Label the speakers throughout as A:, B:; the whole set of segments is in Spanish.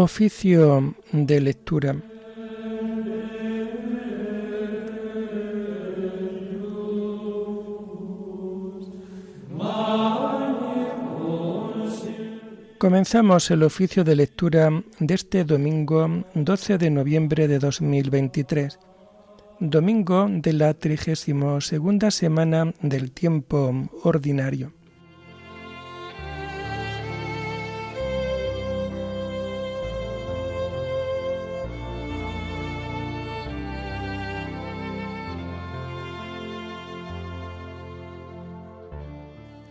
A: Oficio de lectura. Comenzamos el oficio de lectura de este domingo 12 de noviembre de 2023, domingo de la 32 segunda semana del tiempo ordinario.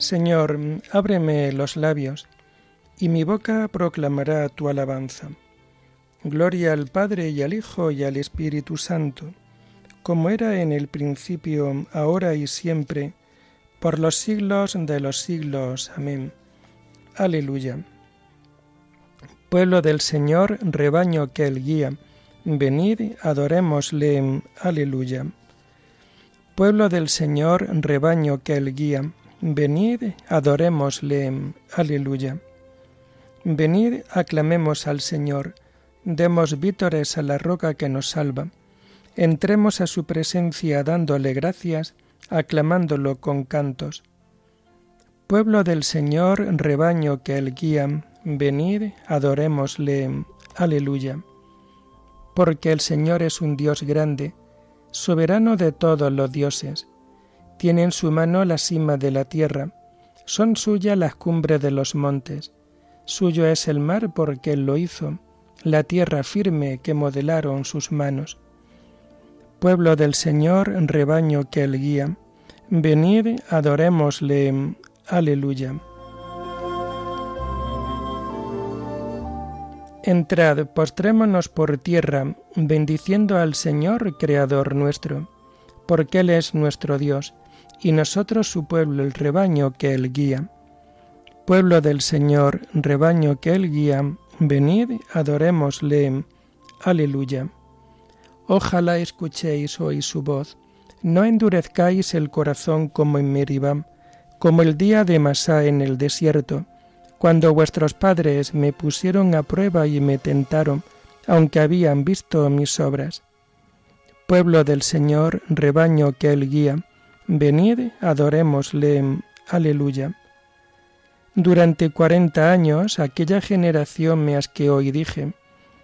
A: Señor, ábreme los labios y mi boca proclamará tu alabanza. Gloria al Padre y al Hijo y al Espíritu Santo, como era en el principio, ahora y siempre, por los siglos de los siglos. Amén. Aleluya. Pueblo del Señor, rebaño que Él guía, venid, adorémosle. Aleluya. Pueblo del Señor, rebaño que Él guía, venid, adorémosle. Aleluya. Venid, aclamemos al Señor, demos vítores a la roca que nos salva, entremos a su presencia dándole gracias, aclamándolo con cantos. Pueblo del Señor, rebaño que él guía, venid, adorémosle. Aleluya. Porque el Señor es un Dios grande, soberano de todos los dioses. Tiene en su mano la cima de la tierra, son suyas las cumbres de los montes. Suyo es el mar porque él lo hizo, la tierra firme que modelaron sus manos. Pueblo del Señor, rebaño que él guía, venid, adorémosle. Aleluya. Entrad, postrémonos por tierra, bendiciendo al Señor, Creador nuestro, porque Él es nuestro Dios, y nosotros su pueblo, el rebaño que Él guía. Pueblo del Señor, rebaño que Él guía, venid, adorémosle. Aleluya. Ojalá escuchéis hoy su voz, no endurezcáis el corazón como en Meribam, como el día de Masá en el desierto, cuando vuestros padres me pusieron a prueba y me tentaron, aunque habían visto mis obras. Pueblo del Señor, rebaño que Él guía, venid, adorémosle. Aleluya. Durante cuarenta años aquella generación me asqueó y dije,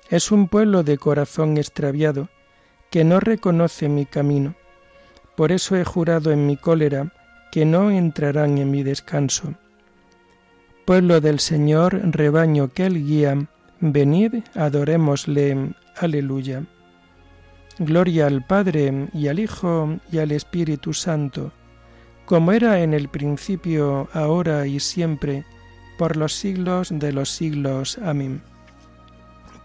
A: es un pueblo de corazón extraviado, que no reconoce mi camino. Por eso he jurado en mi cólera que no entrarán en mi descanso. Pueblo del Señor, rebaño que él guía, venid, adorémosle. Aleluya. Gloria al Padre y al Hijo y al Espíritu Santo como era en el principio, ahora y siempre, por los siglos de los siglos. Amén.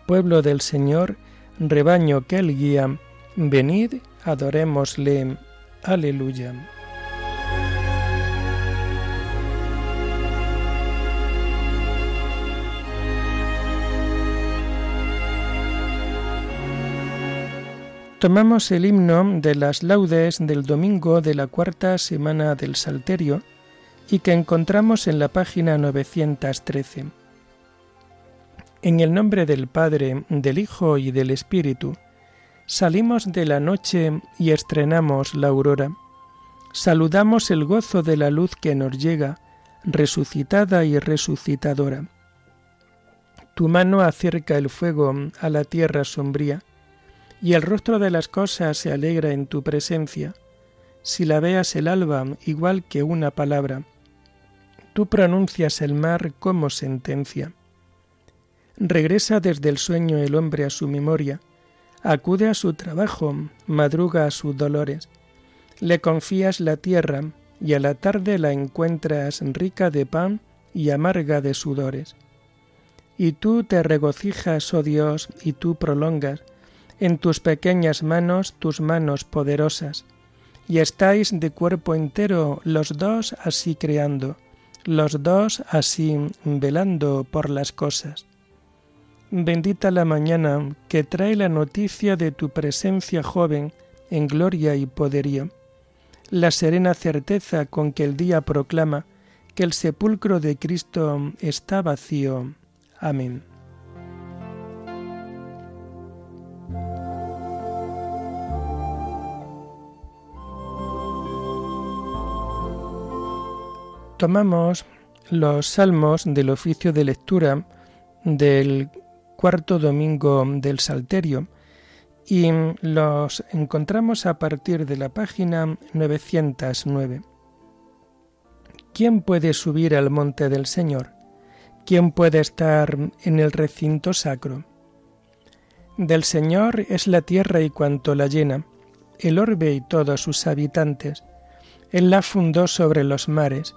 A: Pueblo del Señor, rebaño que él guía, venid, adorémosle. Aleluya. Tomamos el himno de las laudes del domingo de la cuarta semana del Salterio y que encontramos en la página 913. En el nombre del Padre, del Hijo y del Espíritu, salimos de la noche y estrenamos la aurora. Saludamos el gozo de la luz que nos llega, resucitada y resucitadora. Tu mano acerca el fuego a la tierra sombría, y el rostro de las cosas se alegra en tu presencia. Si la veas el alba igual que una palabra, tú pronuncias el mar como sentencia. Regresa desde el sueño el hombre a su memoria, acude a su trabajo, madruga a sus dolores. Le confías la tierra y a la tarde la encuentras rica de pan y amarga de sudores. Y tú te regocijas, oh Dios, y tú prolongas, en tus pequeñas manos tus manos poderosas, y estáis de cuerpo entero los dos así creando, los dos así velando por las cosas. Bendita la mañana que trae la noticia de tu presencia joven en gloria y poderío, la serena certeza con que el día proclama que el sepulcro de Cristo está vacío. Amén. Tomamos los salmos del oficio de lectura del cuarto domingo del Salterio y los encontramos a partir de la página 909. ¿Quién puede subir al monte del Señor? ¿Quién puede estar en el recinto sacro? Del Señor es la tierra y cuanto la llena, el orbe y todos sus habitantes. Él la fundó sobre los mares,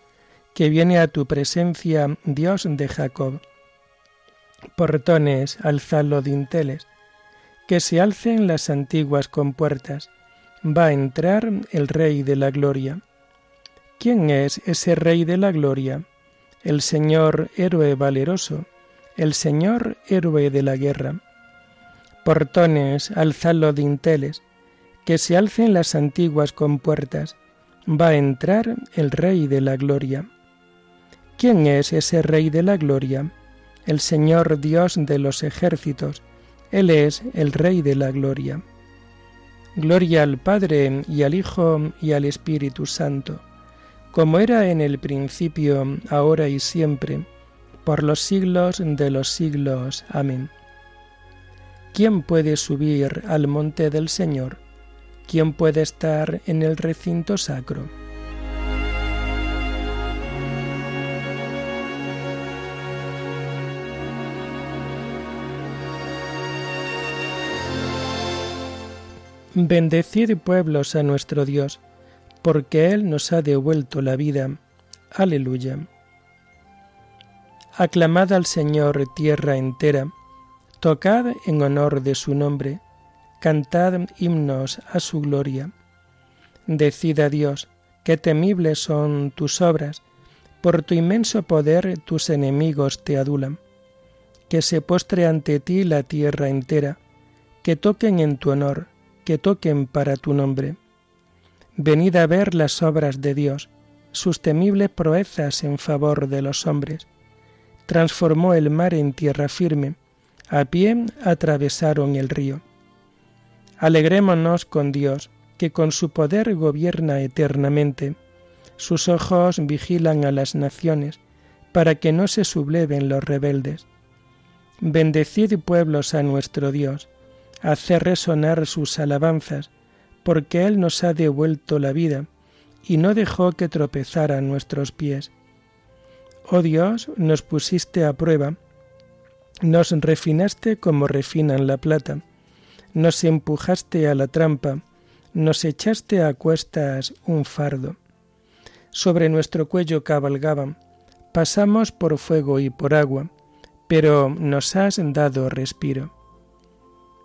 A: que viene a tu presencia, Dios de Jacob. Portones, alzalo dinteles, que se alcen las antiguas compuertas. Va a entrar el Rey de la Gloria. ¿Quién es ese Rey de la Gloria? El Señor héroe valeroso, el Señor héroe de la guerra. Portones, alzalo dinteles, que se alcen las antiguas compuertas. Va a entrar el Rey de la Gloria. ¿Quién es ese Rey de la Gloria? El Señor Dios de los ejércitos, él es el Rey de la Gloria. Gloria al Padre y al Hijo y al Espíritu Santo, como era en el principio, ahora y siempre, por los siglos de los siglos. Amén. ¿Quién puede subir al monte del Señor? ¿Quién puede estar en el recinto sacro? Bendecid pueblos a nuestro Dios, porque Él nos ha devuelto la vida. Aleluya. Aclamad al Señor tierra entera, tocad en honor de su nombre, cantad himnos a su gloria. Decid a Dios, qué temibles son tus obras, por tu inmenso poder tus enemigos te adulan. Que se postre ante ti la tierra entera, que toquen en tu honor, que toquen para tu nombre. Venid a ver las obras de Dios, sus temibles proezas en favor de los hombres. Transformó el mar en tierra firme, a pie atravesaron el río. Alegrémonos con Dios, que con su poder gobierna eternamente. Sus ojos vigilan a las naciones, para que no se subleven los rebeldes. Bendecid pueblos a nuestro Dios, hacer resonar sus alabanzas, porque Él nos ha devuelto la vida y no dejó que tropezaran nuestros pies. Oh Dios, nos pusiste a prueba, nos refinaste como refinan la plata, nos empujaste a la trampa, nos echaste a cuestas un fardo. Sobre nuestro cuello cabalgaban, pasamos por fuego y por agua, pero nos has dado respiro.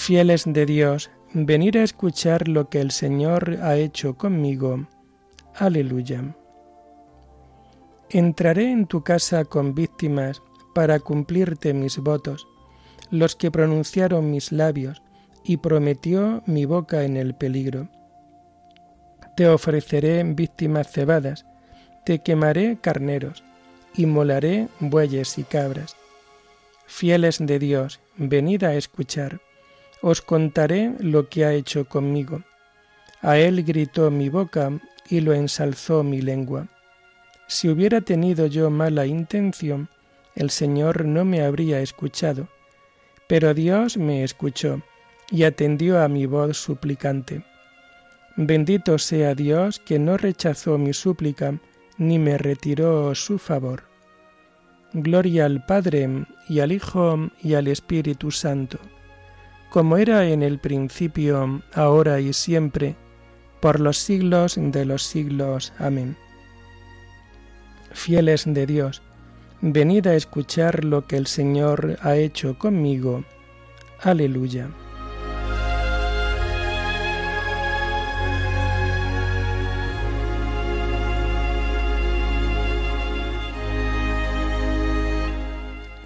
A: Fieles de Dios, venir a escuchar lo que el Señor ha hecho conmigo. Aleluya. Entraré en tu casa con víctimas para cumplirte mis votos, los que pronunciaron mis labios, y prometió mi boca en el peligro. Te ofreceré víctimas cebadas, te quemaré carneros, y molaré bueyes y cabras. Fieles de Dios, venid a escuchar os contaré lo que ha hecho conmigo. A él gritó mi boca y lo ensalzó mi lengua. Si hubiera tenido yo mala intención, el Señor no me habría escuchado, pero Dios me escuchó y atendió a mi voz suplicante. Bendito sea Dios que no rechazó mi súplica, ni me retiró su favor. Gloria al Padre y al Hijo y al Espíritu Santo, como era en el principio, ahora y siempre, por los siglos de los siglos. Amén. Fieles de Dios, venid a escuchar lo que el Señor ha hecho conmigo. Aleluya.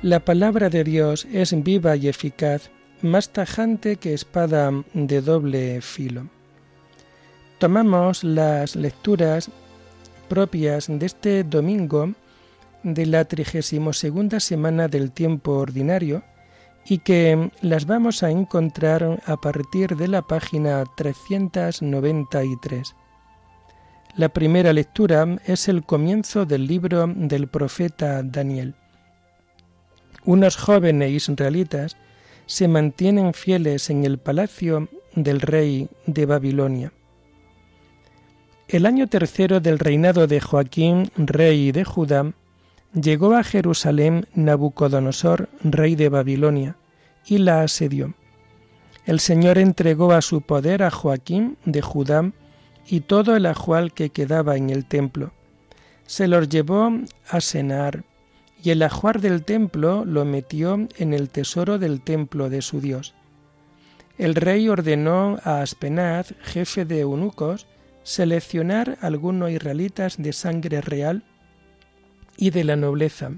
A: La palabra de Dios es viva y eficaz, más tajante que espada de doble filo. Tomamos las lecturas propias de este domingo de la 32 segunda semana del tiempo ordinario y que las vamos a encontrar a partir de la página 393. La primera lectura es el comienzo del libro del profeta Daniel unos jóvenes israelitas se mantienen fieles en el palacio del rey de Babilonia. El año tercero del reinado de Joaquín, rey de Judá, llegó a Jerusalén Nabucodonosor, rey de Babilonia, y la asedió. El Señor entregó a su poder a Joaquín de Judá y todo el ajual que quedaba en el templo. Se los llevó a cenar y el ajuar del templo lo metió en el tesoro del templo de su Dios. El rey ordenó a Aspenaz, jefe de eunucos, seleccionar algunos israelitas de sangre real y de la nobleza,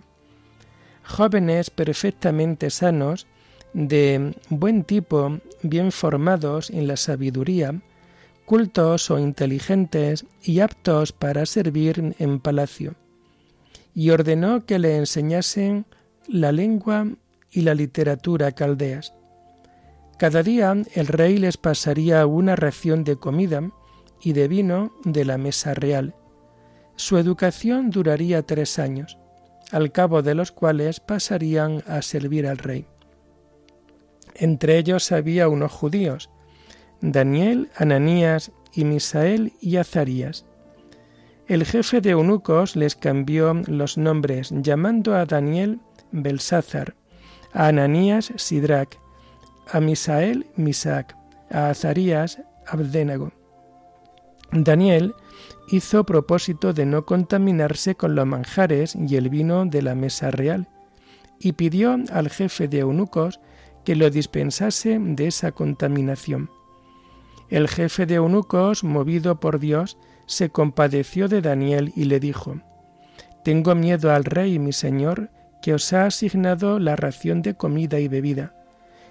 A: jóvenes perfectamente sanos, de buen tipo, bien formados en la sabiduría, cultos o inteligentes y aptos para servir en palacio y ordenó que le enseñasen la lengua y la literatura caldeas. Cada día el rey les pasaría una ración de comida y de vino de la mesa real. Su educación duraría tres años, al cabo de los cuales pasarían a servir al rey. Entre ellos había unos judíos, Daniel, Ananías y Misael y Azarías. El jefe de eunucos les cambió los nombres, llamando a Daniel Belsázar, a Ananías Sidrac, a Misael Misac, a Azarías Abdénago. Daniel hizo propósito de no contaminarse con los manjares y el vino de la mesa real, y pidió al jefe de eunucos que lo dispensase de esa contaminación. El jefe de eunucos, movido por Dios, se compadeció de Daniel y le dijo, Tengo miedo al rey, mi señor, que os ha asignado la ración de comida y bebida.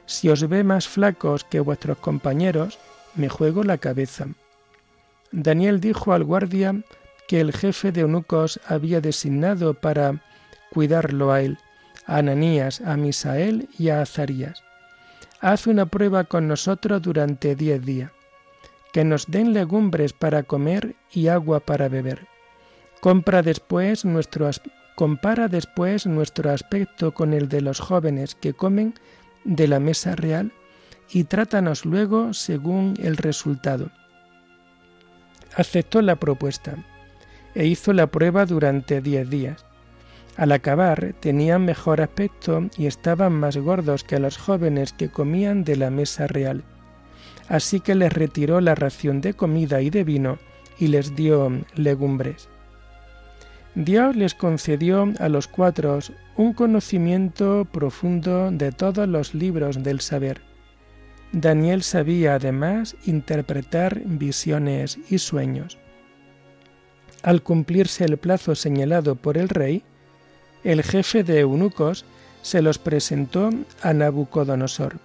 A: Si os ve más flacos que vuestros compañeros, me juego la cabeza. Daniel dijo al guardia que el jefe de eunucos había designado para cuidarlo a él, a Ananías, a Misael y a Azarías. Haz una prueba con nosotros durante diez días que nos den legumbres para comer y agua para beber. Compra después nuestro compara después nuestro aspecto con el de los jóvenes que comen de la mesa real y trátanos luego según el resultado. Aceptó la propuesta e hizo la prueba durante diez días. Al acabar tenían mejor aspecto y estaban más gordos que los jóvenes que comían de la mesa real así que les retiró la ración de comida y de vino y les dio legumbres. Dios les concedió a los cuatro un conocimiento profundo de todos los libros del saber. Daniel sabía además interpretar visiones y sueños. Al cumplirse el plazo señalado por el rey, el jefe de eunucos se los presentó a Nabucodonosor.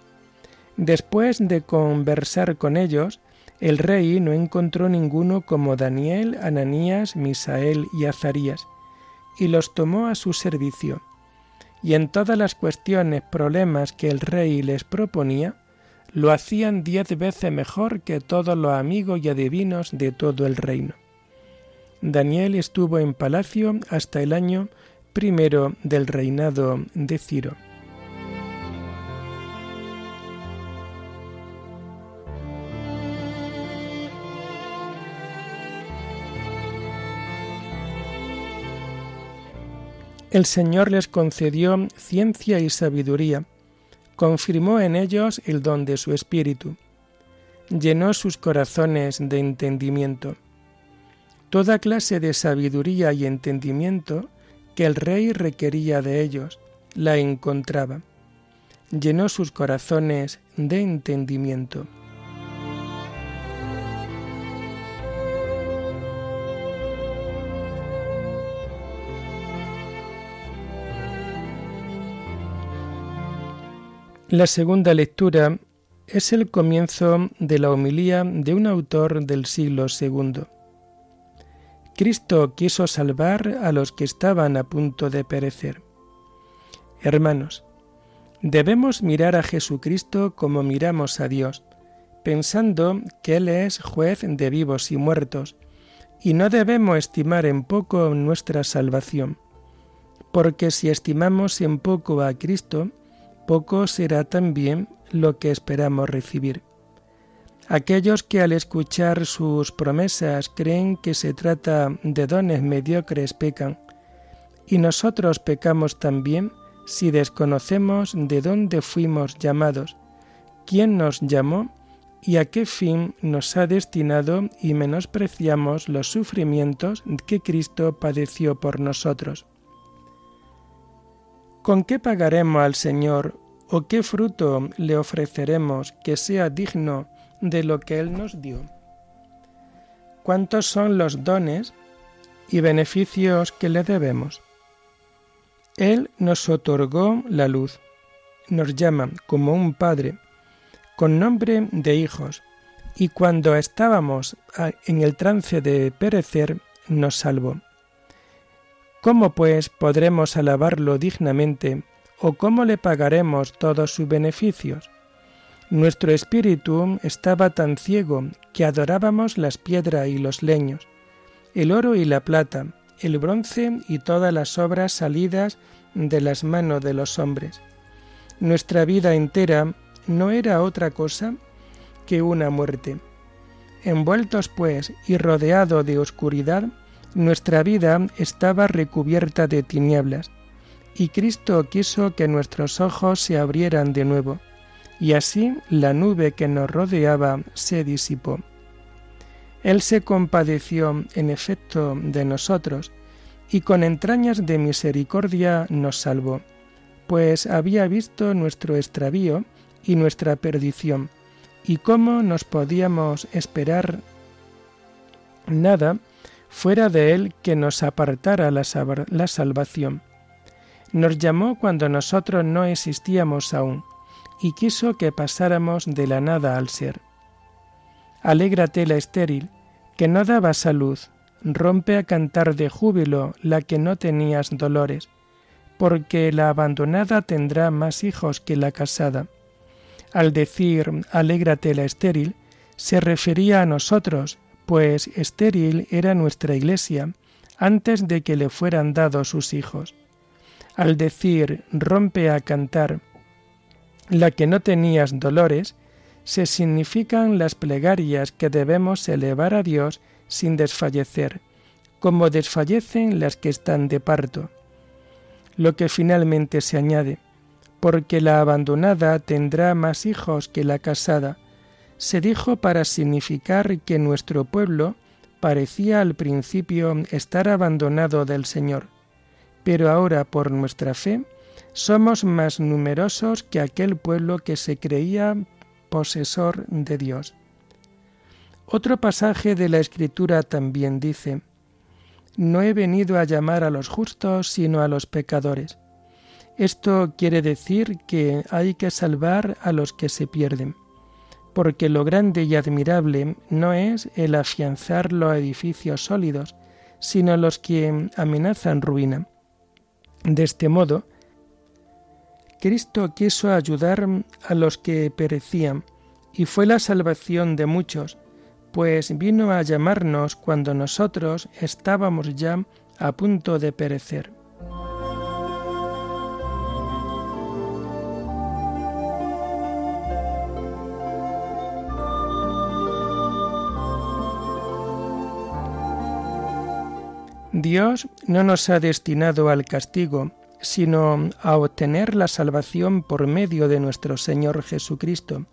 A: Después de conversar con ellos, el rey no encontró ninguno como Daniel, Ananías, Misael y Azarías, y los tomó a su servicio. Y en todas las cuestiones, problemas que el rey les proponía, lo hacían diez veces mejor que todos los amigos y adivinos de todo el reino. Daniel estuvo en palacio hasta el año primero del reinado de Ciro. El Señor les concedió ciencia y sabiduría, confirmó en ellos el don de su espíritu, llenó sus corazones de entendimiento. Toda clase de sabiduría y entendimiento que el rey requería de ellos, la encontraba. Llenó sus corazones de entendimiento. La segunda lectura es el comienzo de la homilía de un autor del siglo II. Cristo quiso salvar a los que estaban a punto de perecer. Hermanos, debemos mirar a Jesucristo como miramos a Dios, pensando que Él es juez de vivos y muertos, y no debemos estimar en poco nuestra salvación, porque si estimamos en poco a Cristo, poco será también lo que esperamos recibir. Aquellos que al escuchar sus promesas creen que se trata de dones mediocres pecan, y nosotros pecamos también si desconocemos de dónde fuimos llamados, quién nos llamó y a qué fin nos ha destinado y menospreciamos los sufrimientos que Cristo padeció por nosotros. ¿Con qué pagaremos al Señor o qué fruto le ofreceremos que sea digno de lo que Él nos dio? ¿Cuántos son los dones y beneficios que le debemos? Él nos otorgó la luz, nos llama como un Padre, con nombre de hijos, y cuando estábamos en el trance de perecer, nos salvó. ¿Cómo pues podremos alabarlo dignamente o cómo le pagaremos todos sus beneficios? Nuestro espíritu estaba tan ciego que adorábamos las piedras y los leños, el oro y la plata, el bronce y todas las obras salidas de las manos de los hombres. Nuestra vida entera no era otra cosa que una muerte. Envueltos pues y rodeado de oscuridad, nuestra vida estaba recubierta de tinieblas, y Cristo quiso que nuestros ojos se abrieran de nuevo, y así la nube que nos rodeaba se disipó. Él se compadeció, en efecto, de nosotros, y con entrañas de misericordia nos salvó, pues había visto nuestro extravío y nuestra perdición, y cómo nos podíamos esperar nada fuera de Él que nos apartara la, la salvación. Nos llamó cuando nosotros no existíamos aún, y quiso que pasáramos de la nada al ser. Alégrate la estéril, que no daba salud, rompe a cantar de júbilo la que no tenías dolores, porque la abandonada tendrá más hijos que la casada. Al decir alégrate la estéril, se refería a nosotros, pues estéril era nuestra iglesia antes de que le fueran dados sus hijos. Al decir rompe a cantar, la que no tenías dolores, se significan las plegarias que debemos elevar a Dios sin desfallecer, como desfallecen las que están de parto. Lo que finalmente se añade, porque la abandonada tendrá más hijos que la casada, se dijo para significar que nuestro pueblo parecía al principio estar abandonado del Señor, pero ahora por nuestra fe somos más numerosos que aquel pueblo que se creía posesor de Dios. Otro pasaje de la Escritura también dice, No he venido a llamar a los justos, sino a los pecadores. Esto quiere decir que hay que salvar a los que se pierden porque lo grande y admirable no es el afianzar los edificios sólidos, sino los que amenazan ruina. De este modo, Cristo quiso ayudar a los que perecían, y fue la salvación de muchos, pues vino a llamarnos cuando nosotros estábamos ya a punto de perecer. Dios no nos ha destinado al castigo, sino a obtener la salvación por medio de nuestro Señor Jesucristo.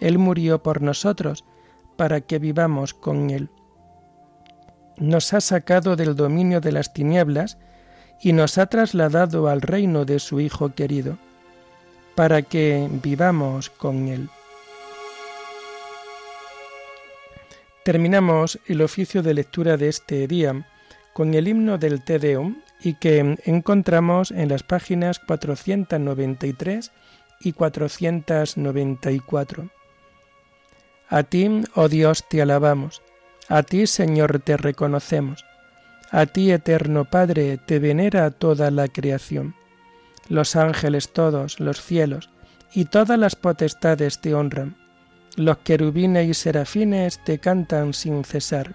A: Él murió por nosotros, para que vivamos con Él. Nos ha sacado del dominio de las tinieblas y nos ha trasladado al reino de su Hijo querido, para que vivamos con Él. Terminamos el oficio de lectura de este día con el himno del Te Deum y que encontramos en las páginas 493 y 494. A ti, oh Dios, te alabamos, a ti, Señor, te reconocemos, a ti, eterno Padre, te venera toda la creación. Los ángeles todos, los cielos y todas las potestades te honran. Los querubines y serafines te cantan sin cesar.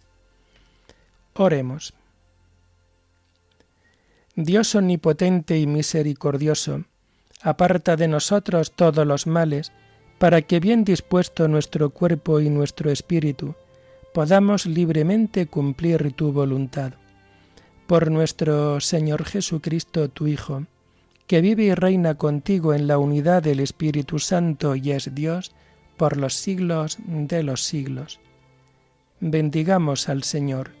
A: Oremos. Dios omnipotente y misericordioso, aparta de nosotros todos los males, para que bien dispuesto nuestro cuerpo y nuestro espíritu, podamos libremente cumplir tu voluntad. Por nuestro Señor Jesucristo, tu Hijo, que vive y reina contigo en la unidad del Espíritu Santo y es Dios, por los siglos de los siglos. Bendigamos al Señor.